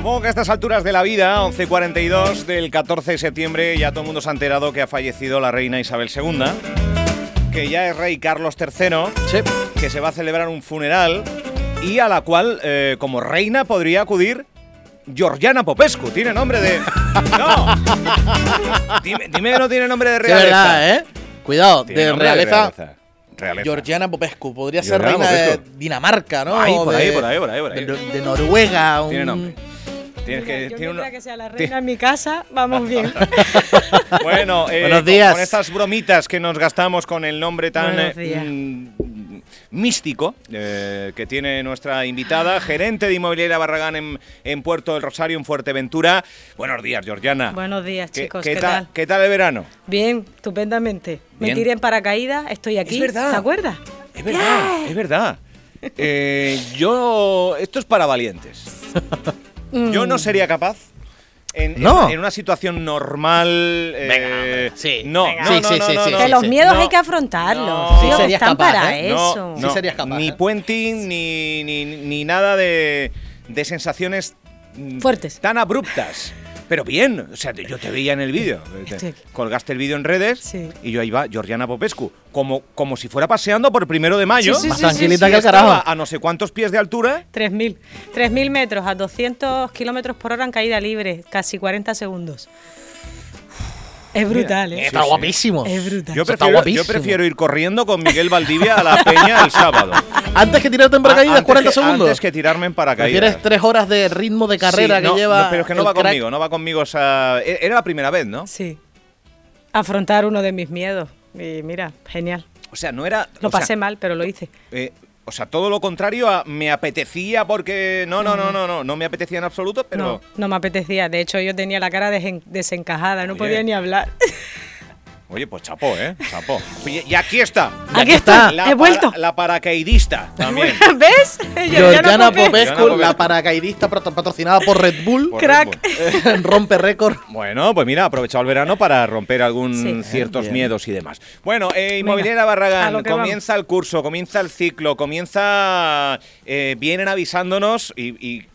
Supongo que a estas alturas de la vida, 11.42 del 14 de septiembre, ya todo el mundo se ha enterado que ha fallecido la reina Isabel II, que ya es rey Carlos III, Sí. que se va a celebrar un funeral y a la cual, eh, como reina, podría acudir Georgiana Popescu. Tiene nombre de... No. Dime, dime que no tiene nombre de Sí, realeza. verdad, ¿eh? Cuidado, Tiene de realeza. realeza. Realeza. Georgiana Popescu. Podría ser reina de. Dinamarca, ¿no? Ahí, por de- ahí, por ahí, por ahí, por ahí. De, de Noruega. Tiene un- nombre. Tienes que, Yo tiene una- que sea la reina en mi casa, vamos bien. Bueno, eh, Buenos con- días. Con, estas bromitas que nos gastamos con el nombre tan Buenos eh, días. mm, místico eh, que tiene nuestra invitada, gerente de Inmobiliaria Barragán en, en Puerto del Rosario, en Fuerteventura. Buenos días, Georgiana. Buenos días, ¿Qué, chicos. qué ¿Qué, tal, tal? ¿Qué tal el verano? Bien, estupendamente. Bien. Me tiré en paracaídas, estoy aquí. verdad. ¿Te acuerdas? Es verdad, es verdad. Eh, yo. Esto es para valientes. Yo no sería capaz. En, No. en una situación normal. eh, Venga, sí. No, Venga. no, Sí, no, sí, no, sí, no, sí, no. que sí, los miedos hay que afrontarlos. No. tío, Sí que serías están capaz, para ¿eh? No, eso. Sí no, serías capaz, Ni ¿eh? puenting, ni, ni, ni nada de, de sensaciones mm, Fuertes. tan abruptas. Pero bien, o sea, yo te veía en el vídeo. Colgaste el vídeo en redes Sí. y yo ahí va, Georgiana Popescu, como, como si fuera paseando por primero de mayo. Sí, sí, Más sí, tranquilita que el carajo. A no sé cuántos pies de altura. 3.000. 3.000 metros a 200 kilómetros por hora en caída libre, casi 40 segundos. Es brutal, ¿eh? Está sí. guapísimo. Es brutal. Yo prefiero, yo guapísimo. prefiero ir corriendo con Miguel Valdivia a la peña el sábado. Antes que tirarte en paracaídas, Antes 40 que- segundos. Antes que tirarme en paracaídas. Prefieres tres horas de ritmo de carrera Sí, que no, lleva. no, pero es que no va crack. conmigo, no va conmigo esa. e- Era la primera vez, ¿no? Sí. Afrontar uno de mis miedos. Y mira, genial. O sea, no era. Lo o sea, pasé mal, pero lo hice. eh, o sea, todo lo contrario a me apetecía porque. No, no, no, no, no. No me apetecía en absoluto, pero. No, no me apetecía. De hecho, yo tenía la cara desencajada, no Oye. podía ni hablar. Oye, pues chapó, ¿eh? Chapó. Oye, y aquí está. Aquí está. está, La, he para- vuelto. la paracaidista también. ¿Ves? Georgiana Popescu. La paracaidista patro- patrocinada por Red Bull, Por Crack. Red Bull. rompe récord. Bueno, pues mira, ha aprovechado el verano para romper algún Sí. ciertos Bien. miedos y demás. Bueno, eh, Inmobiliaria Barragán, comienza el curso, comienza el ciclo, comienza... eh, vienen avisándonos y... y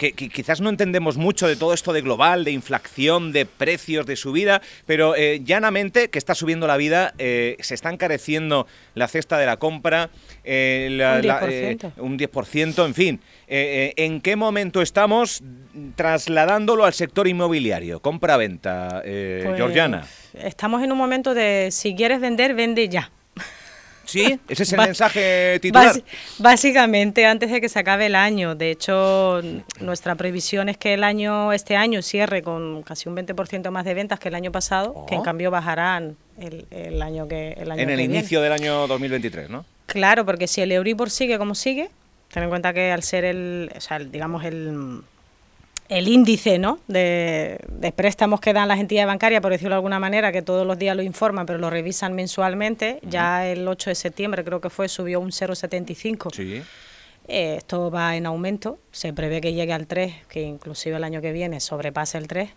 que, que quizás no entendemos mucho de todo esto de global, de inflación, de precios, de subida, pero eh, llanamente que está subiendo la vida, eh, se está encareciendo la cesta de la compra, eh, la- Un la, eh, 10%. un 10%, en fin. ¿En qué momento estamos trasladándolo al sector inmobiliario? Compra-venta, Pues, Georgiana. Estamos en un momento de si quieres vender, vende ya. ¿Sí? ¿Ese es el mensaje titular? Básicamente, antes de que se acabe el año. De hecho, nuestra previsión es que el año, este año cierre con casi un 20% más de ventas que el año pasado, que en Oh. cambio bajarán el, el año que el año en el que viene. inicio del año 2023, ¿no? Claro, porque si el Euribor sigue como sigue, ten en cuenta que al ser el, o sea, el- digamos el, el índice ¿no? de, de préstamos que dan las entidades bancarias, por decirlo de alguna manera, que todos los días lo informan, pero lo revisan mensualmente, ya el 8 de septiembre creo que fue, subió un 0,75. Sí. Eh, esto va en aumento, se prevé que llegue al 3, que inclusive el año que viene sobrepase el 3.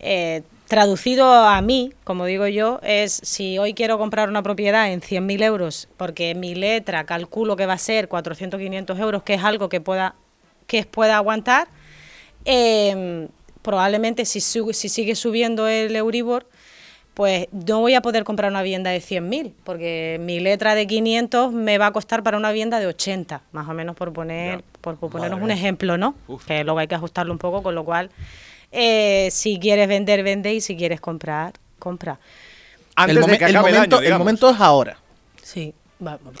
Eh, traducido a mí, como digo yo, es si hoy quiero comprar una propiedad en 100.000 euros, porque mi letra calculo que va a ser 400, 500 euros, que es algo que pueda, que pueda aguantar, eh, probablemente si, su- si sigue subiendo el Euribor, pues no voy a poder comprar una vivienda de 100.000, porque mi letra de 500 me va a costar para una vivienda de 80, más o menos por poner Ya. por, por ponernos un ejemplo, ¿no? Uf. Que luego hay que ajustarlo un poco, con lo cual, eh, si quieres vender, vende, y si quieres comprar, compra. Antes el, de momen- que el acabe el, momento, año, el digamos. momento es ahora. Sí,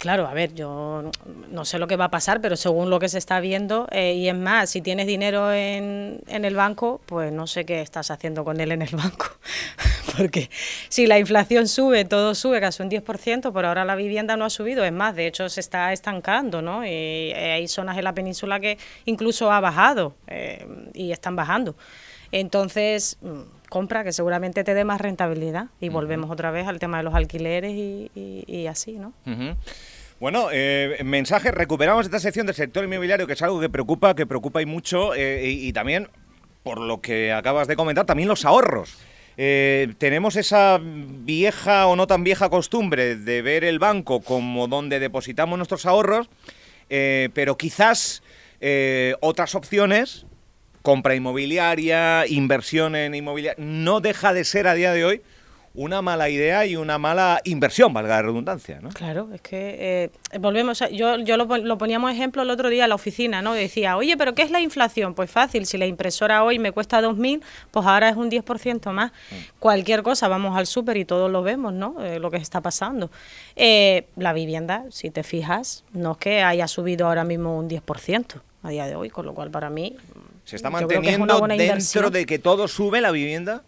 claro, a ver, yo no- sé lo que va a pasar, pero según lo que se está viendo, eh, y es más, si tienes dinero en, en el banco, pues no sé qué estás haciendo con él en el banco. Porque si la inflación sube, todo sube casi un 10%, por ahora la vivienda no ha subido, es más, de hecho se está estancando, ¿no? Y eh, hay zonas en la península que incluso ha bajado eh, y están bajando. Entonces, mm, compra que seguramente te dé más rentabilidad y volvemos otra vez al tema de los alquileres y, y- y así, ¿no? Bueno, eh, mensaje, recuperamos esta sección del sector inmobiliario, que es algo que preocupa, que preocupa y mucho, eh, y, y también, por lo que acabas de comentar, también los ahorros. Eh, tenemos esa vieja o no tan vieja costumbre de ver el banco como donde depositamos nuestros ahorros, pero quizás otras opciones compra inmobiliaria, inversión en inmobiliaria, no deja de ser a día de hoy una mala idea y una mala inversión, valga la redundancia, ¿no? Claro, es que eh, volvemos, a- yo, yo lo, pon- lo poníamos ejemplo el otro día en la oficina, ¿no? Decía, oye, pero ¿qué es la inflación? Pues fácil, si la impresora hoy me cuesta 2.000, pues ahora es un 10% más. Cualquier cosa, vamos al súper y todos lo vemos, ¿no? Eh, lo que está pasando. Eh, la vivienda, si te fijas, no es que haya subido ahora mismo un 10% a día de hoy, con lo cual para mí... Se está es manteniendo dentro inversión. de que todo sube la vivienda.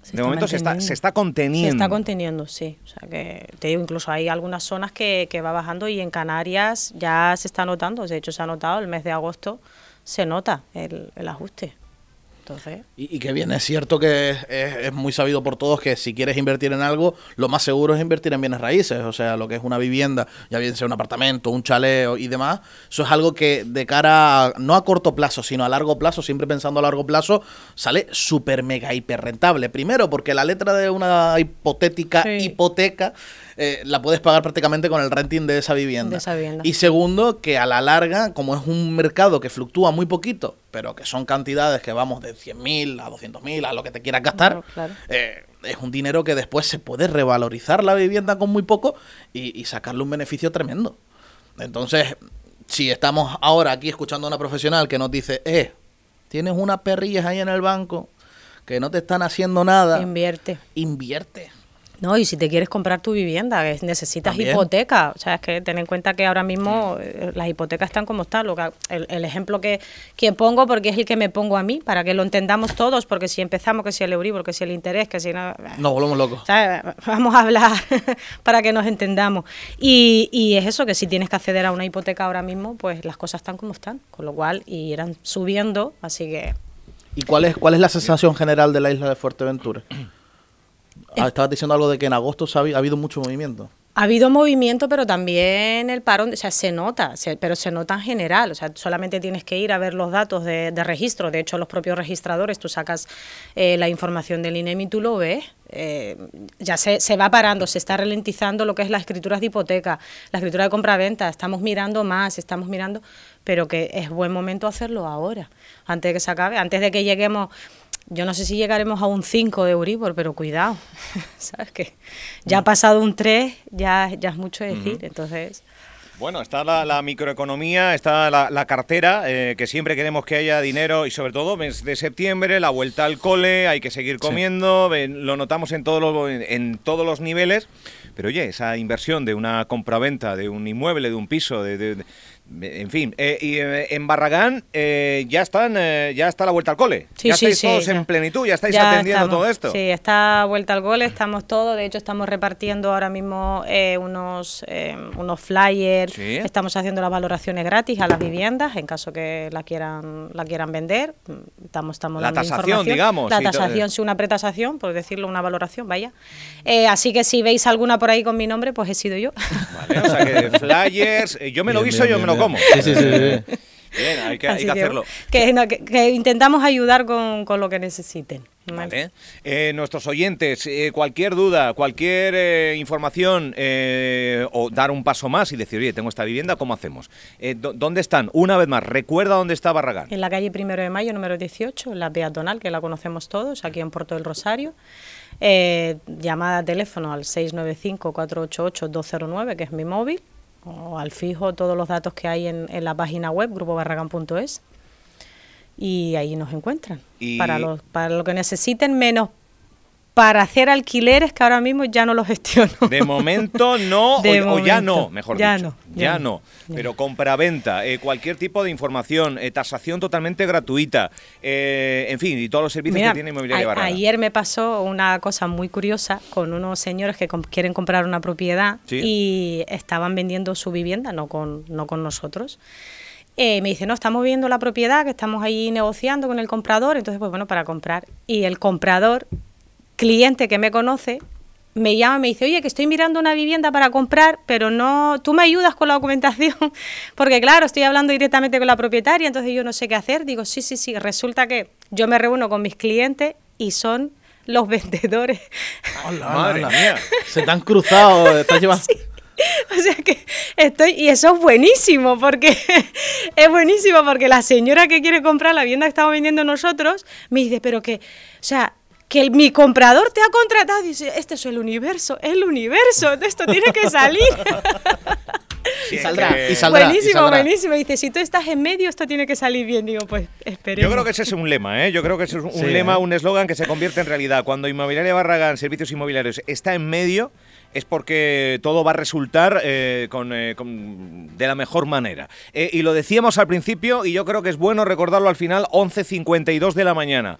Se de momento se está, se está conteniendo. Se está conteniendo, sí. O sea que te digo, incluso hay algunas zonas que, que va bajando y en Canarias ya se está notando. De hecho, se ha notado el mes de agosto, se nota el, el ajuste. Entonces, Y, y que bien, es cierto que es, es- es muy sabido por todos que si quieres invertir en algo, lo más seguro es invertir en bienes raíces, o sea, lo que es una vivienda, ya bien sea un apartamento, un chaleo y demás, eso es algo que de cara, a- no a corto plazo, sino a largo plazo, siempre pensando a largo plazo, sale súper mega hiper rentable. Primero, porque la letra de una hipotética Sí. hipoteca eh, la puedes pagar prácticamente con el renting de esa vivienda. De esa vivienda. Y segundo, que a la larga, como es un mercado que fluctúa muy poquito, pero que son cantidades que vamos de 100.000 a 200.000, a lo que te quieras gastar, Claro, claro. eh, es un dinero que después se puede revalorizar la vivienda con muy poco y, y sacarle un beneficio tremendo. Entonces, si estamos ahora aquí escuchando a una profesional que nos dice, eh, tienes unas perrillas ahí en el banco que no te están haciendo nada, invierte. invierte. No, y si te quieres comprar tu vivienda, necesitas También. hipoteca. O sea, es que ten en cuenta que ahora mismo eh, las hipotecas están como están. Lo que, el, el ejemplo que, que pongo, porque es el que me pongo a mí, para que lo entendamos todos, porque si empezamos que si el Euribor, que si el interés, que si no... Nos volvemos locos. O sea, Vamos a hablar para que nos entendamos. Y, y es eso, que si tienes que acceder a una hipoteca ahora mismo, pues las cosas están como están. Con lo cual, irán subiendo, así que... ¿Y cuál es, cuál es la sensación general de la isla de Fuerteventura? Ah, estabas diciendo algo de que en agosto ha, habi- ha habido mucho movimiento. Ha habido movimiento, pero también el parón, o sea, se nota, se- pero se nota en general. O sea, solamente tienes que ir a ver los datos de, registro. De hecho, los propios registradores, tú sacas eh, la información del INEM y tú lo ves. eh, ya se, se va parando, se está ralentizando lo que es las escrituras de hipoteca, la escritura de compraventa. Estamos mirando más, estamos mirando, pero que es buen momento hacerlo ahora, antes de que se acabe, antes de que lleguemos. Yo no sé si llegaremos a un 5 de Euribor, pero cuidado, ¿sabes qué? Ya ha pasado un 3, ya, ya es mucho decir, entonces... Bueno, está la, la microeconomía, está la, la cartera, eh, que siempre queremos que haya dinero y sobre todo mes de septiembre, la vuelta al cole, hay que seguir comiendo, ven- lo notamos en todos los, en, en todos los niveles, pero oye, esa inversión de una compraventa, de un inmueble, de un piso, de- en fin, eh, y eh, en Barragán eh, ya están, eh, ya está la vuelta al cole, Sí, ya sí, estáis sí, todos ya. en plenitud, ya estáis Ya atendiendo estamos. todo esto. Sí, está vuelta al gol, estamos todos. De hecho, estamos repartiendo ahora mismo eh, unos, eh, unos flyers. Sí. Estamos haciendo las valoraciones gratis a las viviendas en caso que la quieran la quieran vender. Estamos, estamos La dando tasación, información. digamos, La tasación, sí, una pretasación, por decirlo, una valoración, vaya. Eh, así que si veis alguna por ahí con mi nombre, pues he sido yo. Vale, o sea que flyers, eh, yo me lo Bien, guiso, bien, yo bien, me lo como. Sí, sí, sí, sí. Bien, hay que, hay hacerlo. que no, que- que intentamos ayudar con, con lo que necesiten. Vale. Eh, nuestros oyentes, eh, cualquier duda, cualquier eh, información eh, o dar un paso más y decir, oye, tengo esta vivienda, ¿cómo hacemos? Eh, do- ¿Dónde están? Una vez más, recuerda dónde está Barragán. En la calle Primero de Mayo, número 18, en la peatonal, que la conocemos todos, aquí en Puerto del Rosario. Eh, llamada a teléfono al 695-488-209, que es mi móvil, o al fijo todos los datos que hay en, en la página web, grupobarragán.es. Y ahí nos encuentran. Y- Para, los, para lo que necesiten, menos para hacer alquileres, que ahora mismo ya no los gestiono. De momento no, o, ya no, mejor Ya dicho. no, ya, ya no. Pero compra-venta, eh, cualquier tipo de información, eh, tasación totalmente gratuita, eh, en fin, y todos los servicios Mira, que tiene Inmobiliaria a- Barragán. ayer me pasó una cosa muy curiosa con unos señores que com- quieren comprar una propiedad Sí. y estaban vendiendo su vivienda, no con, no con nosotros. Eh, me dice, no, estamos viendo la propiedad, que estamos ahí negociando con el comprador, entonces, pues bueno, para comprar. Y el comprador, cliente que me conoce, me llama y me dice, oye, que estoy mirando una vivienda para comprar, pero no, tú me ayudas con la documentación, porque claro, estoy hablando directamente con la propietaria, entonces yo no sé qué hacer. Digo, sí, sí, sí, resulta que yo me reúno con mis clientes y son los vendedores. Hola, Madre hola. mía. Se te han cruzado, estás llevando... O sea que estoy, y eso es buenísimo, porque es buenísimo, porque la señora que quiere comprar la vivienda que estamos vendiendo nosotros, me dice, pero que, o sea, que el- mi comprador te ha contratado, y dice, este es el universo, el universo, esto tiene que salir. Sí, Y saldrá, que- y saldrá. buenísimo, saldrá. buenísimo. Dice, si tú estás en medio, esto tiene que salir bien. Digo, pues esperemos. Yo creo que ese es un lema, ¿eh? Yo creo que ese es un Sí, lema, ¿eh? un eslogan que se convierte en realidad. Cuando Inmobiliaria Barragán, Servicios Inmobiliarios, está en medio, es porque todo va a resultar eh, con, eh, con- de la mejor manera. Eh, y lo decíamos al principio, y yo creo que es bueno recordarlo al final, 11.52 de la mañana.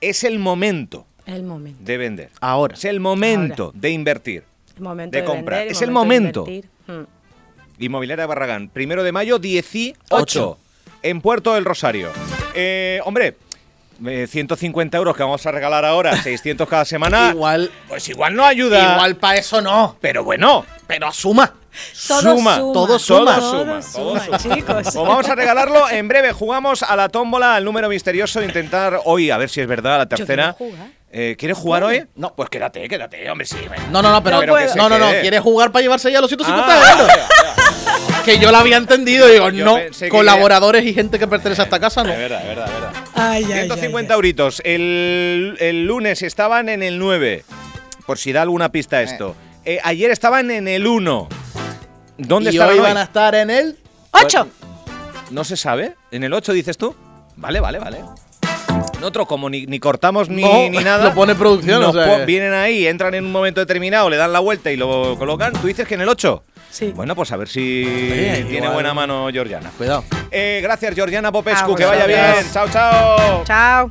Es el momento El momento. de vender. Ahora. Es el momento de invertir. El momento de de, comprar. vender, Es el momento. de invertir. Mm. Inmobiliaria Barragán, primero de mayo, 18, Ocho. en Puerto del Rosario. Eh, hombre, eh, 150 euros que vamos a regalar ahora, 600 cada semana. Igual, Pues igual no ayuda. igual para eso no. Pero bueno, Pero suma. Todo suma, suma, todo suma. todo todo suma, todo suma, suma. chicos. Pues vamos a regalarlo en breve. Jugamos a la tómbola, al número misterioso. Intentar hoy, a ver si es verdad, la tercera. Eh, ¿Quieres jugar hoy? No. Pues quédate, quédate, hombre, sí. No, no, no, pero, Pero que no, no, no, quede. quiere jugar para llevarse ya los 150 Ah, euros. Que yo lo había entendido, digo, Yo no, que colaboradores y gente que pertenece a esta casa, no. Es verdad, es verdad, es verdad. Ay, ay, ay, 150 ay. euritos. El, el lunes estaban en el 9. Por si da alguna pista esto. Eh, ayer estaban en el 1. ¿Dónde estaban hoy hoy? van a estar en el... ¡Ocho! No se sabe. ¿En el 8 dices tú? Vale, vale, vale. Nosotros, como ni, ni cortamos ni, No, ni nada. lo pone producción, o sea po- Vienen ahí, entran en un momento determinado, le dan la vuelta y lo colocan. ¿Tú dices que en el 8? Sí. Bueno, pues a ver si tiene igual- buena mano Georgiana. Cuidado. Eh, gracias, Georgiana Popescu. A que vaya bien. Chao, chao. Chao.